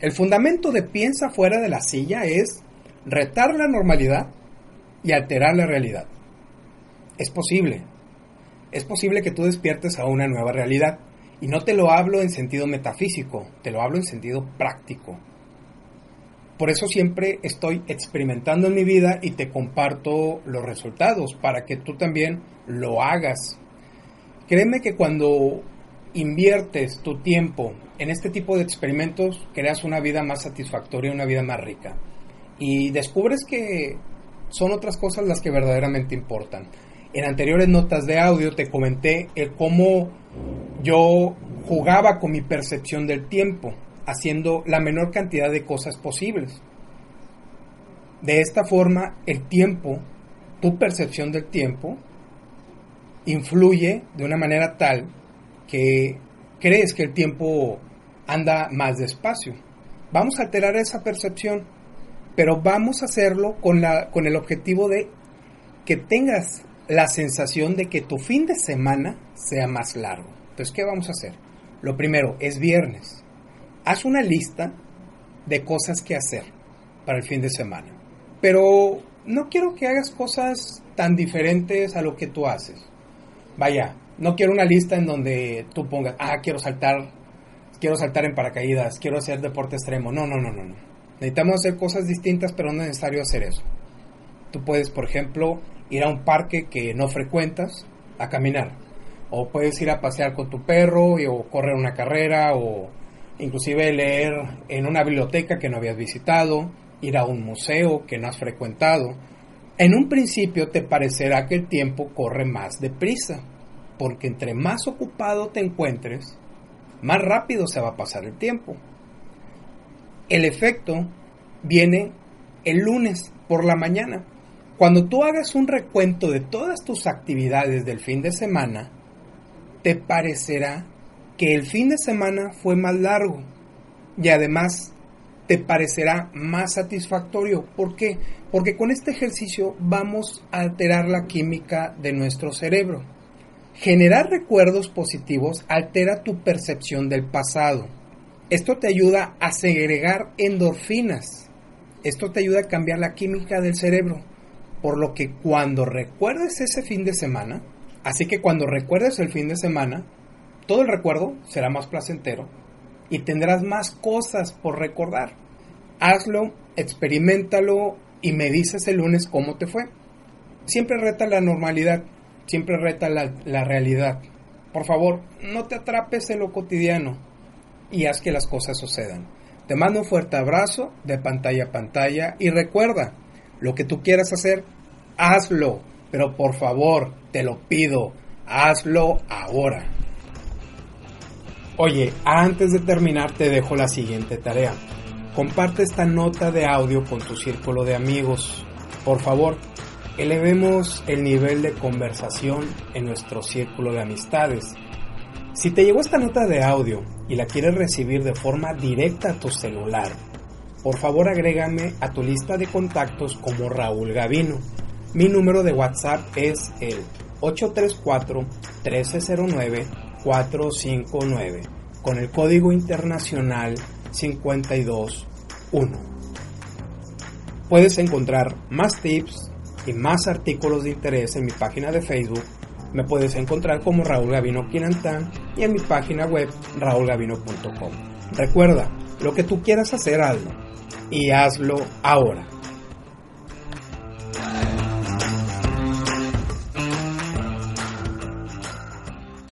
El fundamento de piensa fuera de la silla es retar la normalidad y alterar la realidad. Es posible. Es posible que tú despiertes a una nueva realidad. Y no te lo hablo en sentido metafísico, te lo hablo en sentido práctico. Por eso siempre estoy experimentando en mi vida y te comparto los resultados para que tú también lo hagas. Créeme que cuando inviertes tu tiempo en este tipo de experimentos, creas una vida más satisfactoria, una vida más rica. Y descubres que son otras cosas las que verdaderamente importan. En anteriores notas de audio te comenté el cómo yo jugaba con mi percepción del tiempo, haciendo la menor cantidad de cosas posibles. De esta forma, el tiempo, tu percepción del tiempo, influye de una manera tal que crees que el tiempo anda más despacio. Vamos a alterar esa percepción, pero vamos a hacerlo con, la, con el objetivo de que tengas la sensación de que tu fin de semana sea más largo. Entonces, ¿qué vamos a hacer? Lo primero, es viernes. Haz una lista de cosas que hacer para el fin de semana. Pero no quiero que hagas cosas tan diferentes a lo que tú haces. Vaya, no quiero una lista en donde tú pongas, ah, quiero saltar, quiero saltar en paracaídas, quiero hacer deporte extremo. No, no, no, no, no. Necesitamos hacer cosas distintas, pero no es necesario hacer eso. Tú puedes, por ejemplo, ir a un parque que no frecuentas a caminar. O puedes ir a pasear con tu perro o correr una carrera o inclusive leer en una biblioteca que no habías visitado, ir a un museo que no has frecuentado. En un principio te parecerá que el tiempo corre más deprisa, porque entre más ocupado te encuentres, más rápido se va a pasar el tiempo. El efecto viene el lunes por la mañana. Cuando tú hagas un recuento de todas tus actividades del fin de semana, te parecerá que el fin de semana fue más largo y además te parecerá más satisfactorio. ¿Por qué? Porque con este ejercicio vamos a alterar la química de nuestro cerebro. Generar recuerdos positivos altera tu percepción del pasado. Esto te ayuda a segregar endorfinas. Esto te ayuda a cambiar la química del cerebro. Por lo que cuando recuerdes ese fin de semana, así que cuando recuerdes el fin de semana, todo el recuerdo será más placentero y tendrás más cosas por recordar. Hazlo, experimentalo y me dices el lunes cómo te fue. Siempre reta la normalidad, siempre reta la, la realidad. Por favor, no te atrapes en lo cotidiano y haz que las cosas sucedan. Te mando un fuerte abrazo de pantalla a pantalla y recuerda, lo que tú quieras hacer, hazlo. Pero por favor, te lo pido, hazlo ahora. Oye, antes de terminar te dejo la siguiente tarea. Comparte esta nota de audio con tu círculo de amigos. Por favor, elevemos el nivel de conversación en nuestro círculo de amistades. Si te llegó esta nota de audio y la quieres recibir de forma directa a tu celular, por favor agrégame a tu lista de contactos como Raúl Gavino. Mi número de WhatsApp es el 834-1309-459 con el código internacional 521. Puedes encontrar más tips y más artículos de interés en mi página de Facebook. Me puedes encontrar como Raúl Gavino Quinantán y en mi página web raulgavino.com. Recuerda, lo que tú quieras hacer, hazlo y hazlo ahora.